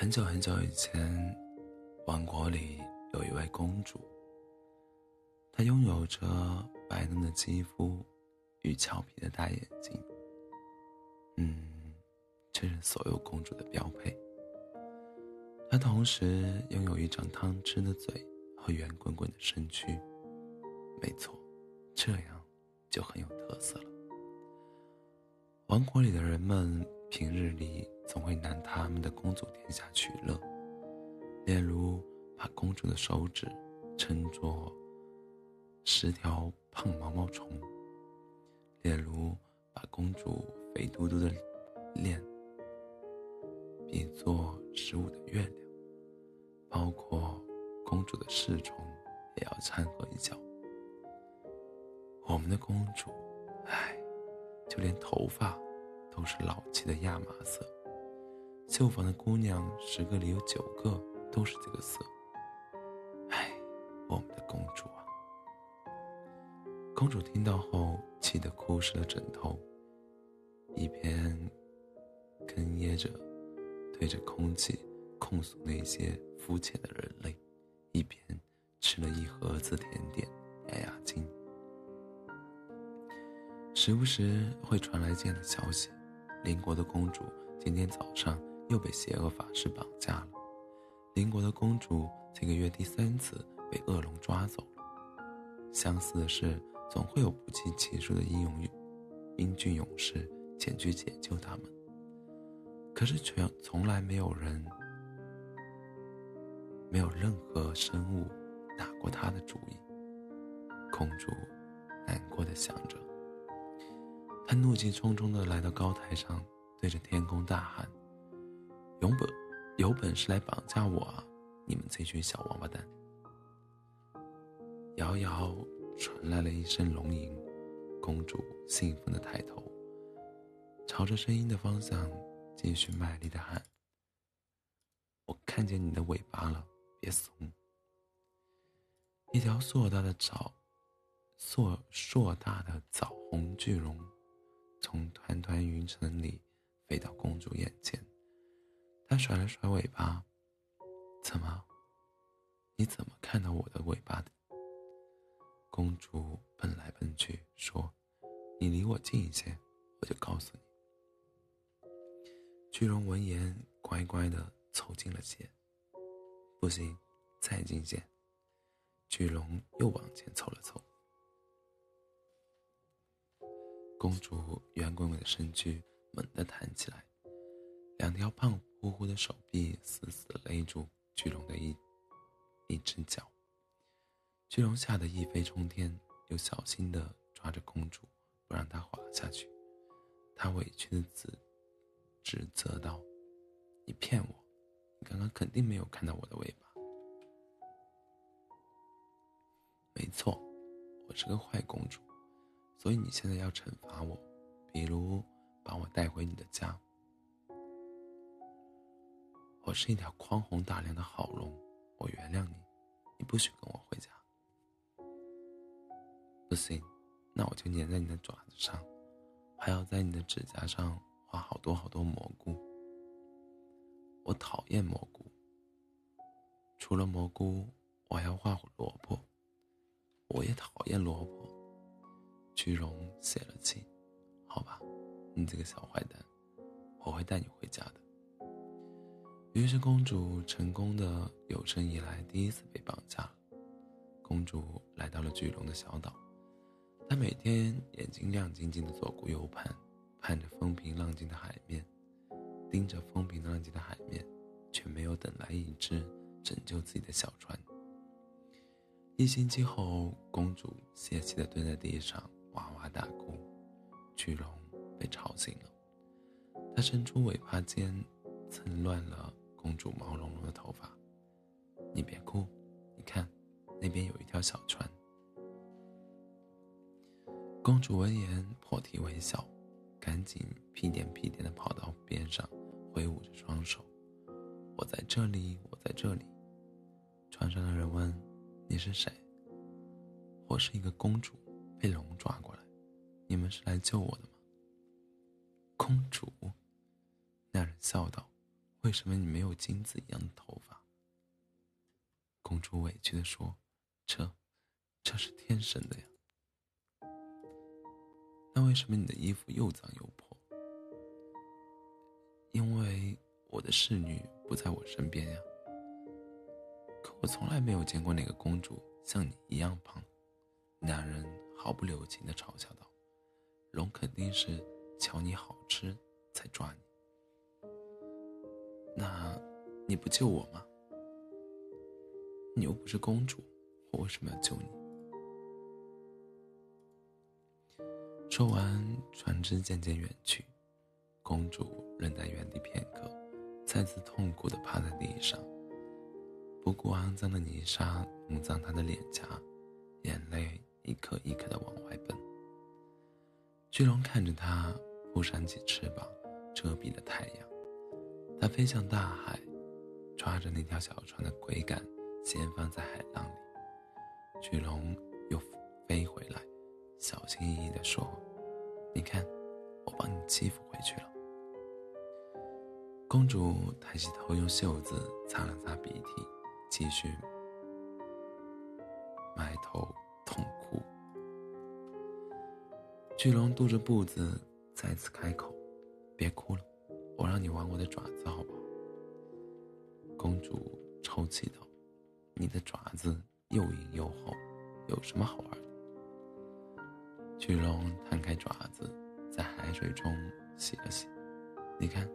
很久很久以前，王国里有一位公主。她拥有着白嫩的肌肤与俏皮的大眼睛，嗯，这是所有公主的标配。她同时拥有一张汤汁的嘴和圆滚滚的身躯，没错，这样就很有特色了。王国里的人们平日里总会拿他们的公主殿下取乐，例如把公主的手指称作。十条胖毛毛虫，例如把公主肥嘟嘟的脸比作十五的月亮，包括公主的侍从也要掺和一脚。我们的公主，唉，就连头发都是老气的亚麻色，绣房的姑娘十个里有九个都是这个色。唉，我们的公主啊。公主听到后，气得哭湿了枕头，一边哽咽着，对着空气控诉那些肤浅的人类，一边吃了一盒子甜点压压惊。时不时会传来这样的消息：邻国的公主今天早上又被邪恶法师绑架了；邻国的公主这个月第三次被恶龙抓走了。相似的是。总会有不计其数的英勇英俊勇士前去解救他们，可是却从来没有人，没有任何生物打过他的主意。公主难过的想着，她怒气冲冲的来到高台上，对着天空大喊：“有本有本事来绑架我啊！你们这群小王八蛋！”遥遥。传来了一声龙吟，公主兴奋的抬头，朝着声音的方向继续卖力的喊：“我看见你的尾巴了，别怂！”一条硕大的枣，硕硕大的枣红巨龙，从团团云层里飞到公主眼前，它甩了甩尾巴：“怎么？你怎么看到我的尾巴的？”公主奔来奔去，说：“你离我近一些，我就告诉你。”巨龙闻言，乖乖的凑近了些。不行，再近些。巨龙又往前凑了凑。公主圆滚滚的身躯猛地弹起来，两条胖乎乎的手臂死死勒住巨龙的一一只脚。巨龙吓得一飞冲天，又小心地抓着公主，不让她滑下去。他委屈的指指责道：“你骗我！你刚刚肯定没有看到我的尾巴。”“没错，我是个坏公主，所以你现在要惩罚我，比如把我带回你的家。我是一条宽宏大量的好龙，我原谅你，你不许跟我回家。”不行，那我就粘在你的爪子上，还要在你的指甲上画好多好多蘑菇。我讨厌蘑菇。除了蘑菇，我还要画萝卜。我也讨厌萝卜。巨龙泄了气，好吧，你这个小坏蛋，我会带你回家的。于是公主成功的有生以来第一次被绑架。公主来到了巨龙的小岛。她每天眼睛亮晶晶的左顾右盼，盼着风平浪静的海面，盯着风平浪静的海面，却没有等来一只拯救自己的小船。一星期后，公主泄气的蹲在地上哇哇大哭，巨龙被吵醒了，它伸出尾巴尖，蹭乱了公主毛茸茸的头发。你别哭，你看，那边有一条小船。公主闻言破涕为笑，赶紧屁颠屁颠的跑到边上，挥舞着双手：“我在这里，我在这里。”船上的人问：“你是谁？”“我是一个公主，被龙抓过来。你们是来救我的吗？”公主，那人笑道：“为什么你没有金子一样的头发？”公主委屈的说：“这，这是天生的呀。”那为什么你的衣服又脏又破？因为我的侍女不在我身边呀。可我从来没有见过哪个公主像你一样胖。男人毫不留情的嘲笑道：“龙肯定是瞧你好吃才抓你。你不救我吗？你又不是公主，我为什么要救你？”说完，船只渐渐远去，公主愣在原地片刻，再次痛苦地趴在地上，不顾肮脏的泥沙弄脏她的脸颊，眼泪一颗一颗地往外奔。巨龙看着她扑扇起翅膀，遮蔽了太阳，它飞向大海，抓着那条小船的桅杆，掀放在海浪里。巨龙又飞回来，小心翼翼地说。你看，我帮你欺负回去了。公主抬起头，用袖子擦了擦鼻涕，继续埋头痛哭。巨龙踱着步子，再次开口：“别哭了，我让你玩我的爪子，好不好？”公主抽泣道：“你的爪子又硬又厚，有什么好玩的？”巨龙摊开爪子，在海水中洗了洗。你看，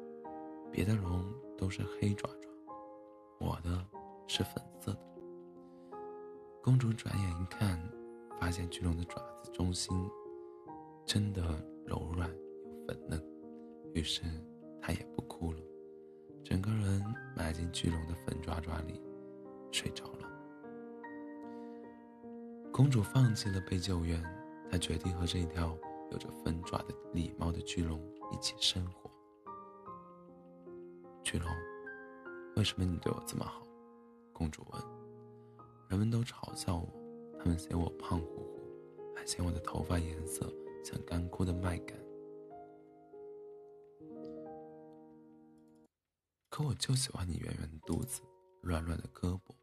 别的龙都是黑爪爪，我的是粉色的。公主转眼一看，发现巨龙的爪子中心真的柔软又粉嫩，于是她也不哭了，整个人埋进巨龙的粉爪爪里，睡着了。公主放弃了被救援。她决定和这一条有着粉爪的礼貌的巨龙一起生活。巨龙，为什么你对我这么好？公主问。人们都嘲笑我，他们嫌我胖乎乎，还嫌我的头发颜色像干枯的麦秆。可我就喜欢你圆圆的肚子，软软的胳膊，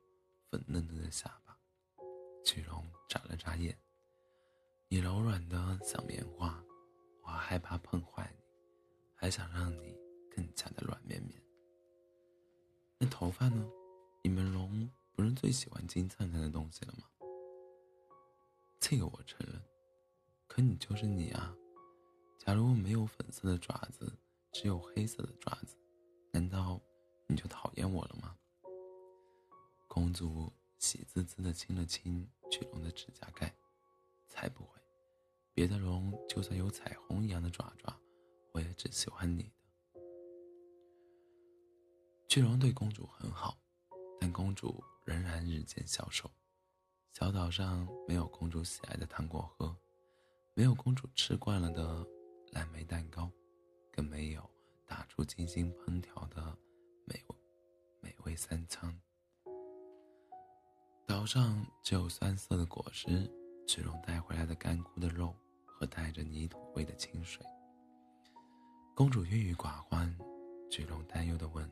粉嫩嫩的下巴。巨龙眨了眨眼。你柔软的像棉花，我害怕碰坏你，还想让你更加的软绵绵。那头发呢？你们龙不是最喜欢金灿灿的东西了吗？这个我承认，可你就是你啊！假如我没有粉色的爪子，只有黑色的爪子，难道你就讨厌我了吗？公主喜滋滋的亲了亲巨龙的指甲盖，才不会。别的龙就算有彩虹一样的爪爪，我也只喜欢你的。巨龙对公主很好，但公主仍然日渐消瘦。小岛上没有公主喜爱的糖果喝，没有公主吃惯了的蓝莓蛋糕，更没有打出精心烹调的美味美味三餐。岛上只有酸涩的果实。巨龙带回来的干枯的肉和带着泥土味的清水。公主郁郁寡欢，巨龙担忧的问：“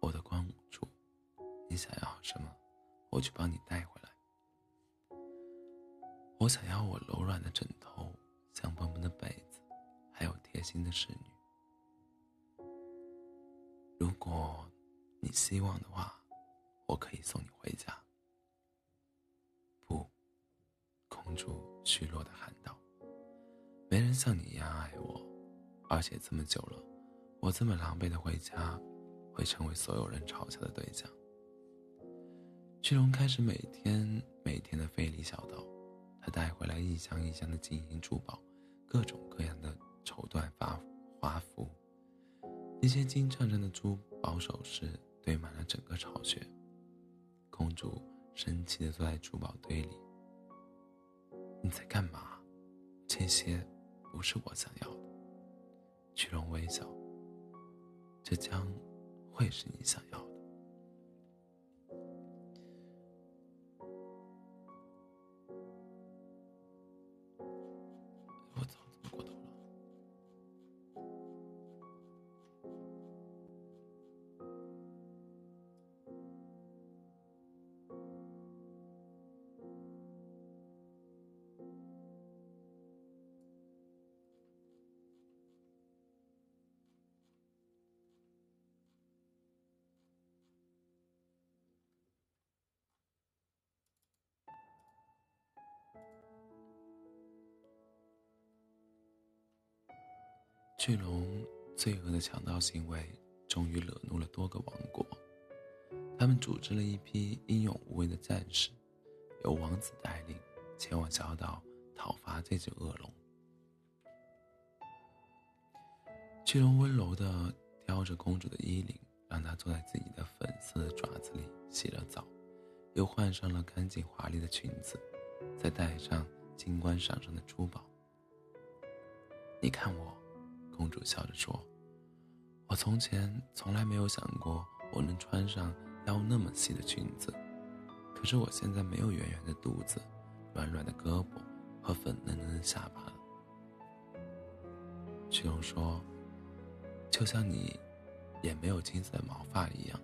我的公主，你想要什么？我去帮你带回来。”我想要我柔软的枕头、香喷喷的被子，还有贴心的侍女。如果你希望的话，我可以送你回家。不公主虚弱的喊道：“没人像你一样爱我，而且这么久了，我这么狼狈的回家，会成为所有人嘲笑的对象。”巨龙开始每天每天的费力小道，他带回来一箱一箱的金银珠宝，各种那些金灿灿的珠宝首饰堆满了整个巢穴。公主生气的坐在珠宝堆里。你在干嘛？这些不是我想要的。巨龙微笑。这将会是你想要巨龙罪恶的强盗行为终于惹怒了多个王国，他们组织了一批英勇无畏的战士，由王子带领前往小岛讨伐这只恶龙。巨龙温柔地叼着公主的衣领，让她坐在自己的粉色的爪子里洗了澡，又换上了干净华丽的裙子，再戴上金光闪闪的珠宝。你看我。公主笑着说：“我从前从来没有想过我能穿上腰那么细的裙子，可是我现在没有圆圆的肚子、软软的胳膊和粉嫩嫩的下巴了。”巨龙说：“就像你，也没有金色的毛发一样，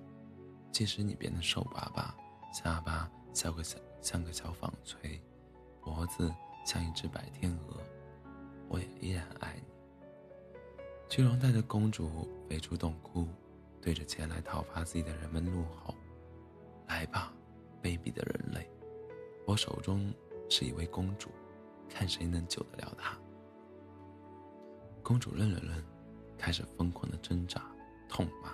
即使你变得瘦巴巴，下巴像个像像个小纺锤，脖子像一只白天鹅，我也依然爱你。”巨龙带着公主飞出洞窟，对着前来讨伐自己的人们怒吼：“来吧，卑鄙的人类！我手中是一位公主，看谁能救得了她。”公主愣了愣，开始疯狂的挣扎、痛骂，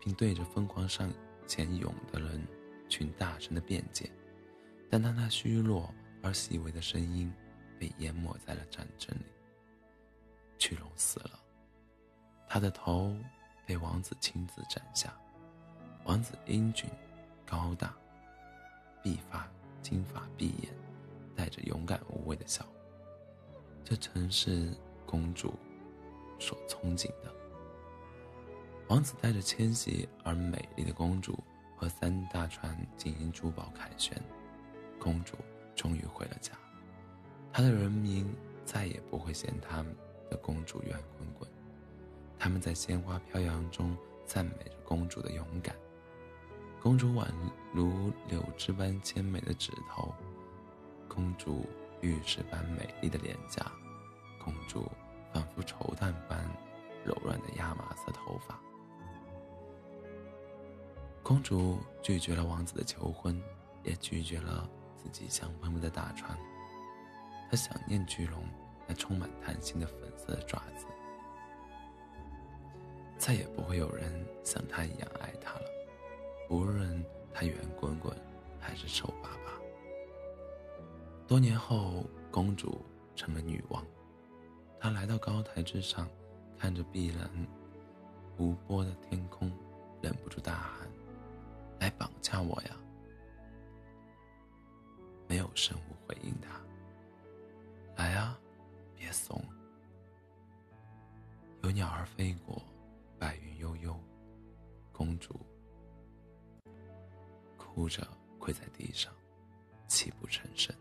并对着疯狂上前涌的人群大声的辩解。但当她虚弱而细微的声音被淹没在了战争里，巨龙死了。他的头被王子亲自斩下。王子英俊、高大，碧发金发碧眼，带着勇敢无畏的笑。这曾是公主所憧憬的。王子带着迁徙而美丽的公主和三大船进行珠宝凯旋，公主终于回了家。她的人民再也不会嫌她的公主圆滚滚。他们在鲜花飘扬中赞美着公主的勇敢。公主宛如柳枝般纤美的指头，公主玉石般美丽的脸颊，公主仿佛绸缎般柔软的亚麻色头发。公主拒绝了王子的求婚，也拒绝了自己香喷喷的大船。她想念巨龙那充满弹性的粉色的爪子。再也不会有人像他一样爱她了，无论她圆滚滚还是瘦巴巴。多年后，公主成了女王，她来到高台之上，看着碧蓝无波的天空，忍不住大喊：“来绑架我呀！”没有生物回应她。来啊，别怂。有鸟儿飞过。悠悠，公主哭着跪在地上，泣不成声。